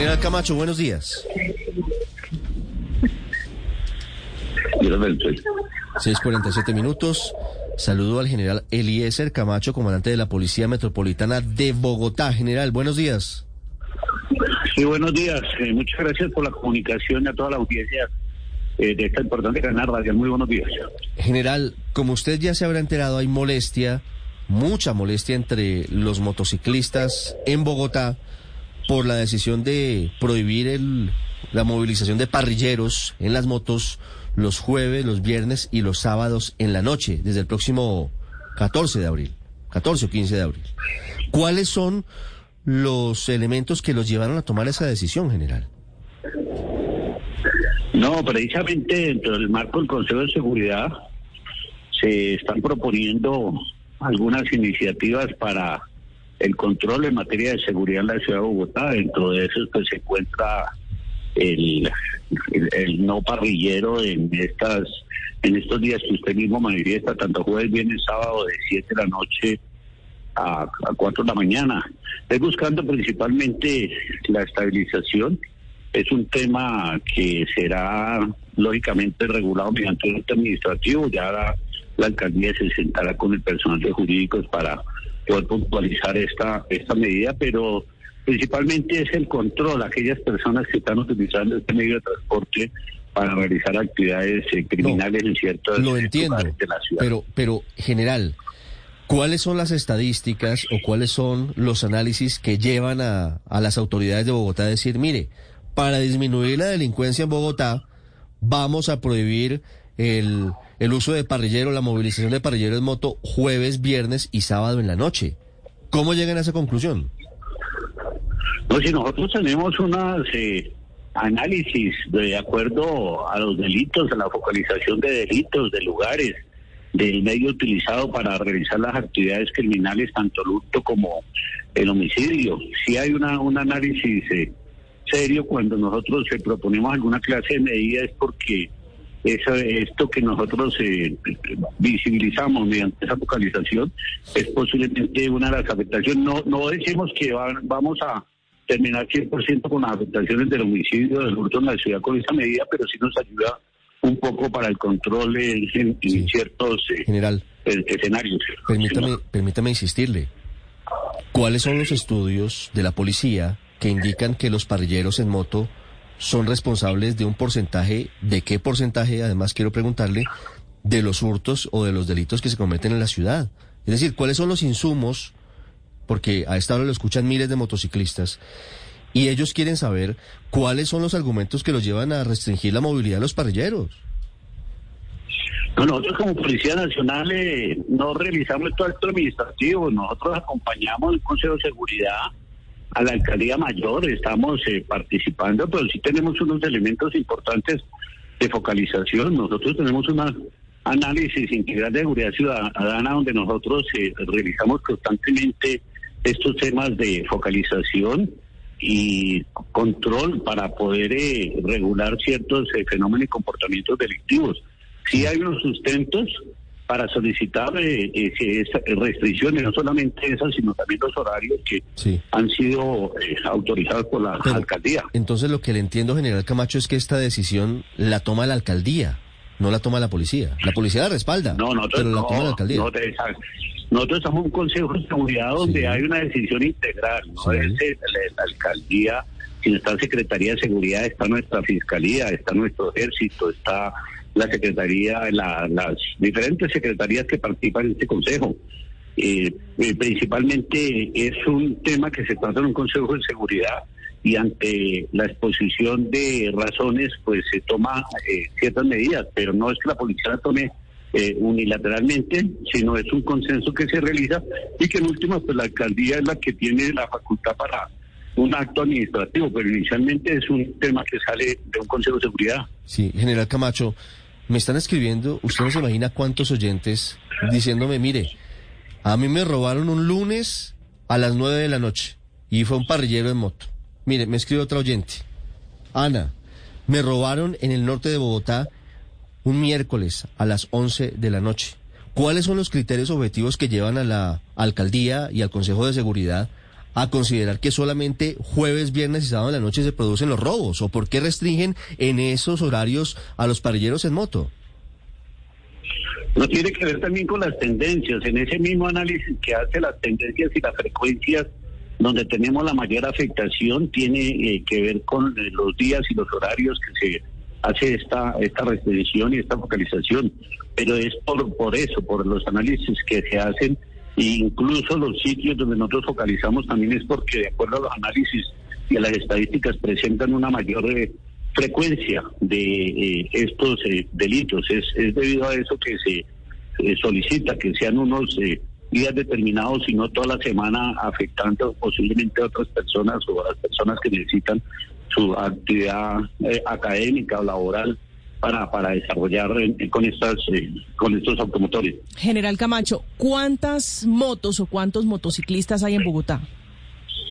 General Camacho, buenos días. 6:47 minutos. Saludo al general Eliezer Camacho, comandante de la Policía Metropolitana de Bogotá. General, buenos días. Sí, buenos días. Eh, muchas gracias por la comunicación a toda la audiencia eh, de esta importante canal radial. Muy buenos días. General, como usted ya se habrá enterado, hay molestia, mucha molestia entre los motociclistas en Bogotá por la decisión de prohibir el, la movilización de parrilleros en las motos los jueves, los viernes y los sábados en la noche, desde el próximo 14 de abril, 14 o 15 de abril. ¿Cuáles son los elementos que los llevaron a tomar esa decisión, general? No, precisamente dentro del marco del Consejo de Seguridad se están proponiendo algunas iniciativas para el control en materia de seguridad en la ciudad de Bogotá. Dentro de eso pues, se encuentra el, no parrillero en estas en estos días que usted mismo manifiesta, tanto jueves, viernes, sábado, de 7 de la noche a, a 4 de la mañana. Es buscando principalmente la estabilización. Es un tema que será lógicamente regulado mediante un acto administrativo. Ya la, la alcaldía se sentará con el personal de jurídicos para poder puntualizar esta, esta medida, pero principalmente es el control, aquellas personas que están utilizando este medio de transporte para realizar actividades eh, criminales en ciertos Lo entiendo, de la ciudad. pero, pero general, ¿cuáles son las estadísticas o cuáles son los análisis que llevan a, a las autoridades de Bogotá a decir, mire, para disminuir la delincuencia en Bogotá, vamos a prohibir el, el uso de parrillero, la movilización de parrilleros en moto jueves, viernes y sábado en la noche? ¿Cómo llegan a esa conclusión? No, si nosotros tenemos unas eh, análisis de acuerdo a los delitos, a la focalización de delitos, de lugares, del medio utilizado para realizar las actividades criminales, tanto el hurto como el homicidio. Si hay una, un análisis eh, serio cuando nosotros eh, proponemos alguna clase de medida es porque eso, esto que nosotros eh, visibilizamos mediante esa focalización es posiblemente una de las afectaciones. No, no decimos que va- vamos a terminar 100% con las afectaciones del homicidio, del hurto en la ciudad con esa medida, pero sí nos ayuda un poco para el control en, en- en Sí. ciertos eh, General, escenarios. permítame, permítame insistirle. ¿Cuáles son los estudios de la policía que indican que los parrilleros en moto son responsables de un porcentaje, de qué porcentaje, además quiero preguntarle, de los hurtos o de los delitos que se cometen en la ciudad? Es decir, ¿cuáles son los insumos? Porque a esta hora lo escuchan miles de motociclistas y ellos quieren saber cuáles son los argumentos que los llevan a restringir la movilidad de los parrilleros. No, nosotros como Policía Nacional eh, no realizamos todo acto administrativo, nosotros acompañamos el Consejo de Seguridad a la Alcaldía Mayor, estamos eh, participando, pero sí tenemos unos elementos importantes de focalización. Nosotros tenemos un análisis integral de seguridad ciudadana donde nosotros eh, realizamos constantemente estos temas de focalización y control para poder eh, regular ciertos eh, fenómenos y comportamientos delictivos. Sí hay unos sustentos para solicitar eh, eh, esa- restricciones, no solamente esas, sino también los horarios que Sí. han sido eh, autorizados por la Pero- alcaldía. Entonces lo que le entiendo, general Camacho, es que esta decisión la toma la alcaldía, no la toma la policía. La policía la respalda, No, nosotros pero la no, toma la alcaldía. no, esa- nosotros en un consejo de seguridad donde Sí. hay una decisión integral, no Sí. es eh, la, la alcaldía, sino está Secretaría de Seguridad, está nuestra Fiscalía, está nuestro Ejército, está la Secretaría, la- las diferentes secretarías que participan en este consejo. Eh, eh, principalmente es un tema que se trata en un consejo de seguridad y ante la exposición de razones pues se toma eh, ciertas medidas, pero no es que la policía la tome eh, unilateralmente, sino es un consenso que se realiza y que en última pues la alcaldía es la que tiene la facultad para un acto administrativo, pero inicialmente es un tema que sale de un Consejo de Seguridad. Sí, general Camacho, me están escribiendo, usted no se imagina cuántos oyentes diciéndome, mire, a mí me robaron un lunes a las nueve de la noche y fue un parrillero en moto. Mire, me escribe otra oyente. Ana, me robaron en el norte de Bogotá un miércoles a las 11 de la noche. ¿Cuáles son los criterios objetivos que llevan a la alcaldía y al Consejo de Seguridad a considerar que solamente jueves, viernes y sábado de la noche se producen los robos? ¿O por qué restringen en esos horarios a los parrilleros en moto? No tiene que ver también con las tendencias. En ese mismo análisis que hace las tendencias y las frecuencias, donde tenemos la mayor afectación, tiene eh, que ver con eh, los días y los horarios que se hace esta, esta restricción y esta focalización. Pero es por, por eso, por los análisis que se hacen, incluso los sitios donde nosotros focalizamos también es porque de acuerdo a los análisis y a las estadísticas presentan una mayor eh, frecuencia de eh, estos eh, delitos. Es, es debido a eso que se solicita que sean unos días determinados y no toda la semana afectando posiblemente a otras personas o a las personas que necesitan su actividad académica o laboral para, para desarrollar con estas eh, con estos automotores. General Camacho, ¿cuántas motos o cuántos motociclistas hay en Bogotá?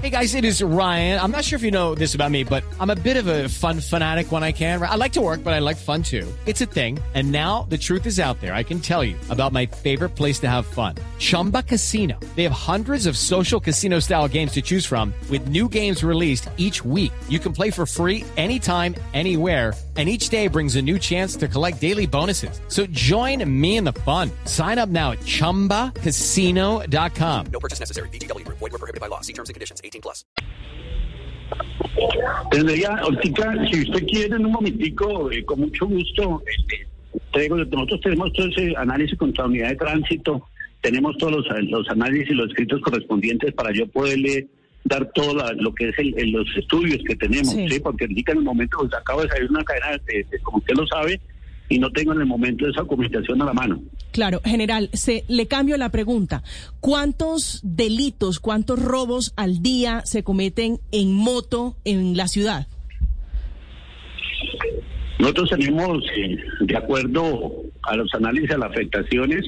Hey guys, it is Ryan. I'm not sure if you know this about me, but I'm a bit of a fun fanatic when I can. I like to work, but I like fun too. It's a thing. And now the truth is out there. I can tell you about my favorite place to have fun. Chumba Casino. They have hundreds of social casino style games to choose from with new games released each week. You can play for free anytime, anywhere. And each day brings a new chance to collect daily bonuses. So join me in the fun. Sign up now at ChumbaCasino.com. No purchase necessary. BGW. Void were prohibited by law. See terms and conditions. 18 plus. Tendría, Ortica, si usted quiere en un momentico, eh, con mucho gusto, este, traigo, nosotros tenemos todo ese análisis contra unidad de tránsito, tenemos todos los, los análisis y los escritos correspondientes para yo poderle dar todo lo que es el, el- los estudios que tenemos, Sí. ¿sí? porque indica en el momento, pues, acabo de salir una cadena, de- de- como usted lo sabe, y no tengo en el momento esa documentación a la mano. Claro, general, se, le cambio la pregunta. ¿Cuántos delitos, cuántos robos al día se cometen en moto en la ciudad? Nosotros tenemos, eh, de acuerdo a los análisis de las afectaciones,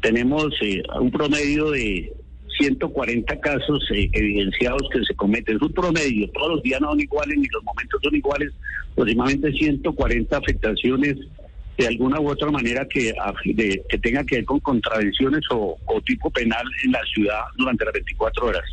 tenemos eh, un promedio de 140 casos eh, evidenciados que se cometen. Es un promedio, todos los días no son iguales ni los momentos son iguales, aproximadamente 140 afectaciones de alguna u otra manera que, que tenga que ver con contravenciones o tipo penal en la ciudad durante las 24 horas.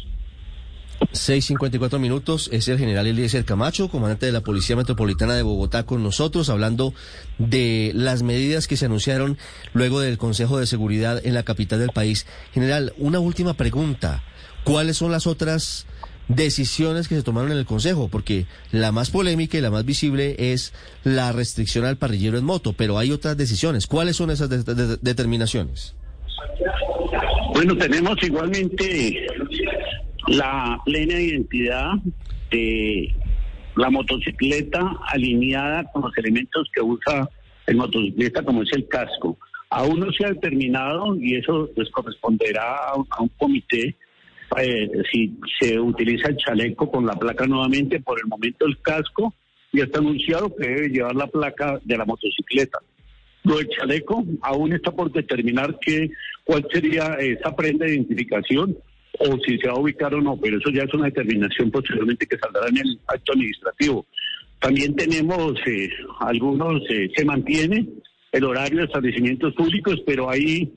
6.54 minutos, es el general Eliezer Camacho, comandante de la Policía Metropolitana de Bogotá, con nosotros, hablando de las medidas que se anunciaron luego del Consejo de Seguridad en la capital del país. General, una última pregunta. ¿Cuáles son las otras decisiones que se tomaron en el Consejo? Porque la más polémica y la más visible es la restricción al parrillero en moto, pero hay otras decisiones. ¿Cuáles son esas de- de- de- determinaciones? Bueno, tenemos igualmente la plena identidad de la motocicleta alineada con los elementos que usa el motociclista, como es el casco. Aún no se ha determinado y eso pues corresponderá a, un- a un comité eh, si se utiliza el chaleco con la placa nuevamente. Por el momento el casco ya está anunciado que debe llevar la placa de la motocicleta. Lo del chaleco aún está por determinar que, cuál sería esa prenda de identificación o si se va a ubicar o no, pero eso ya es una determinación posteriormente que saldrá en el acto administrativo. También tenemos eh, algunos, eh, se mantiene el horario de establecimientos públicos, pero hay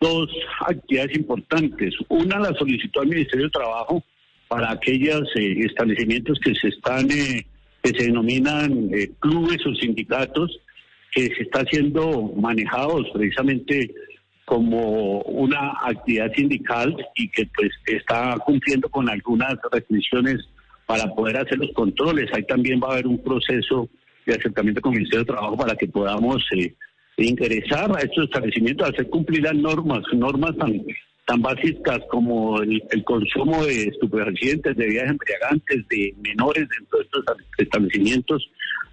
dos actividades importantes. Una la solicitó al Ministerio de Trabajo para aquellos eh, establecimientos que se están, eh, que se denominan eh, clubes o sindicatos, que se está siendo manejados precisamente como una actividad sindical y que pues está cumpliendo con algunas restricciones para poder hacer los controles. Ahí también va a haber un proceso de acercamiento con el Ministerio de Trabajo para que podamos eh, ingresar a estos establecimientos, hacer cumplir las normas, normas tan, tan básicas como el, consumo de estupefacientes, de bebidas embriagantes, de menores dentro de estos establecimientos.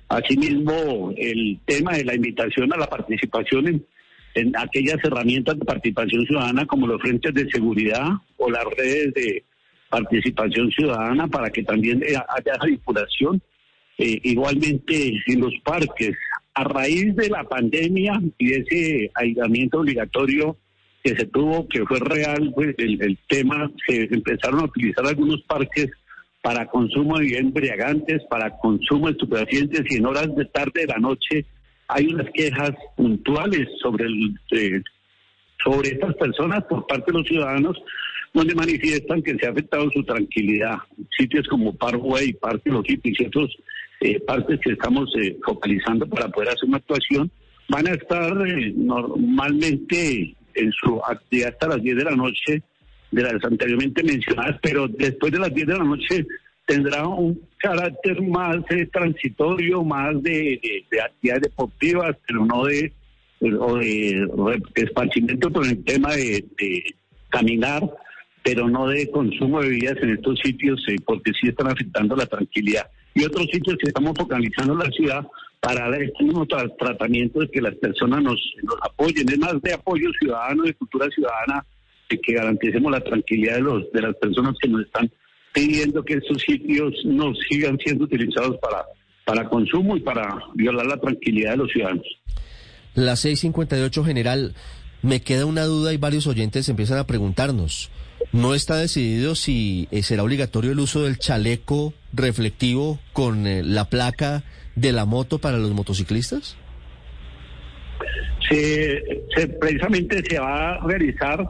Asimismo, el tema de la invitación a la participación en, en aquellas herramientas de participación ciudadana como los frentes de seguridad o las redes de participación ciudadana para que también eh, haya esa vinculación. Eh, igualmente en los parques, a raíz de la pandemia y ese aislamiento obligatorio que se tuvo, que fue real, pues el, el tema, se empezaron a utilizar algunos parques para consumo de embriagantes, para consumo de estupefacientes y en horas de tarde de la noche hay unas quejas puntuales sobre el, eh, sobre estas personas por parte de los ciudadanos donde manifiestan que se ha afectado su tranquilidad. Sitios como Parkway, Parque Los Hippies y otros eh, partes que estamos eh, focalizando para poder hacer una actuación van a estar eh, normalmente en su actividad hasta las 10 de la noche de las anteriormente mencionadas, pero después de las 10 de la noche tendrá un carácter más eh, transitorio, más de, de, de actividades deportivas, pero no de, o de, esparcimiento por el tema de, caminar, pero no de consumo de bebidas en estos sitios, eh, porque sí están afectando la tranquilidad. Y otros sitios que estamos focalizando en la ciudad para dar este tratamiento de que las personas nos, nos apoyen, es más de apoyo ciudadano, de cultura ciudadana, de que garanticemos la tranquilidad de, los, de las personas que nos están pidiendo que estos sitios no sigan siendo utilizados para, para consumo y para violar la tranquilidad de los ciudadanos. La 658 general, me queda una duda y varios oyentes empiezan a preguntarnos. ¿No está decidido si eh, será obligatorio el uso del chaleco reflectivo con eh, la placa de la moto para los motociclistas? se, se- precisamente se va a realizar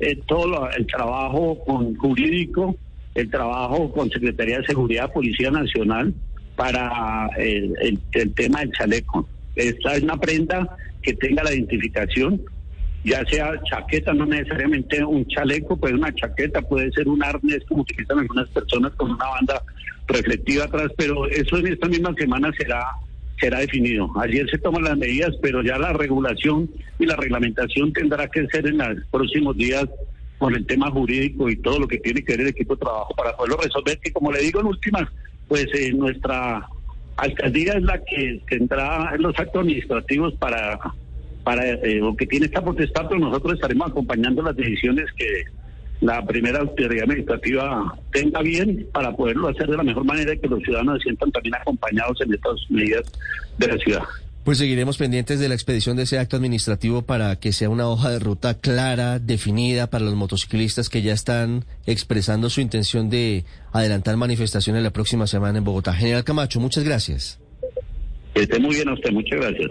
eh, todo lo- el trabajo con jurídico, el trabajo con Secretaría de Seguridad, Policía Nacional, para eh, el, tema del chaleco. Esta es una prenda que tenga la identificación, ya sea chaqueta, no necesariamente un chaleco, puede una chaqueta, puede ser un arnés, como utilizan algunas personas con una banda reflectiva atrás, pero eso en esta misma semana será será definido. Ayer se toman las medidas, pero ya la regulación y la reglamentación tendrá que ser en los próximos días con el tema jurídico y todo lo que tiene que ver el equipo de trabajo para poderlo resolver, que como le digo en últimas, pues eh, nuestra alcaldía es la que tendrá los actos administrativos para, para eh, o que tiene esta potestad, pero nosotros estaremos acompañando las decisiones que la primera autoridad administrativa tenga bien para poderlo hacer de la mejor manera y que los ciudadanos se sientan también acompañados en estas medidas de la ciudad. Pues seguiremos pendientes de la expedición de ese acto administrativo para que sea una hoja de ruta clara, definida para los motociclistas que ya están expresando su intención de adelantar manifestaciones la próxima semana en Bogotá. General Camacho, muchas gracias. Que esté muy bien a usted, muchas gracias.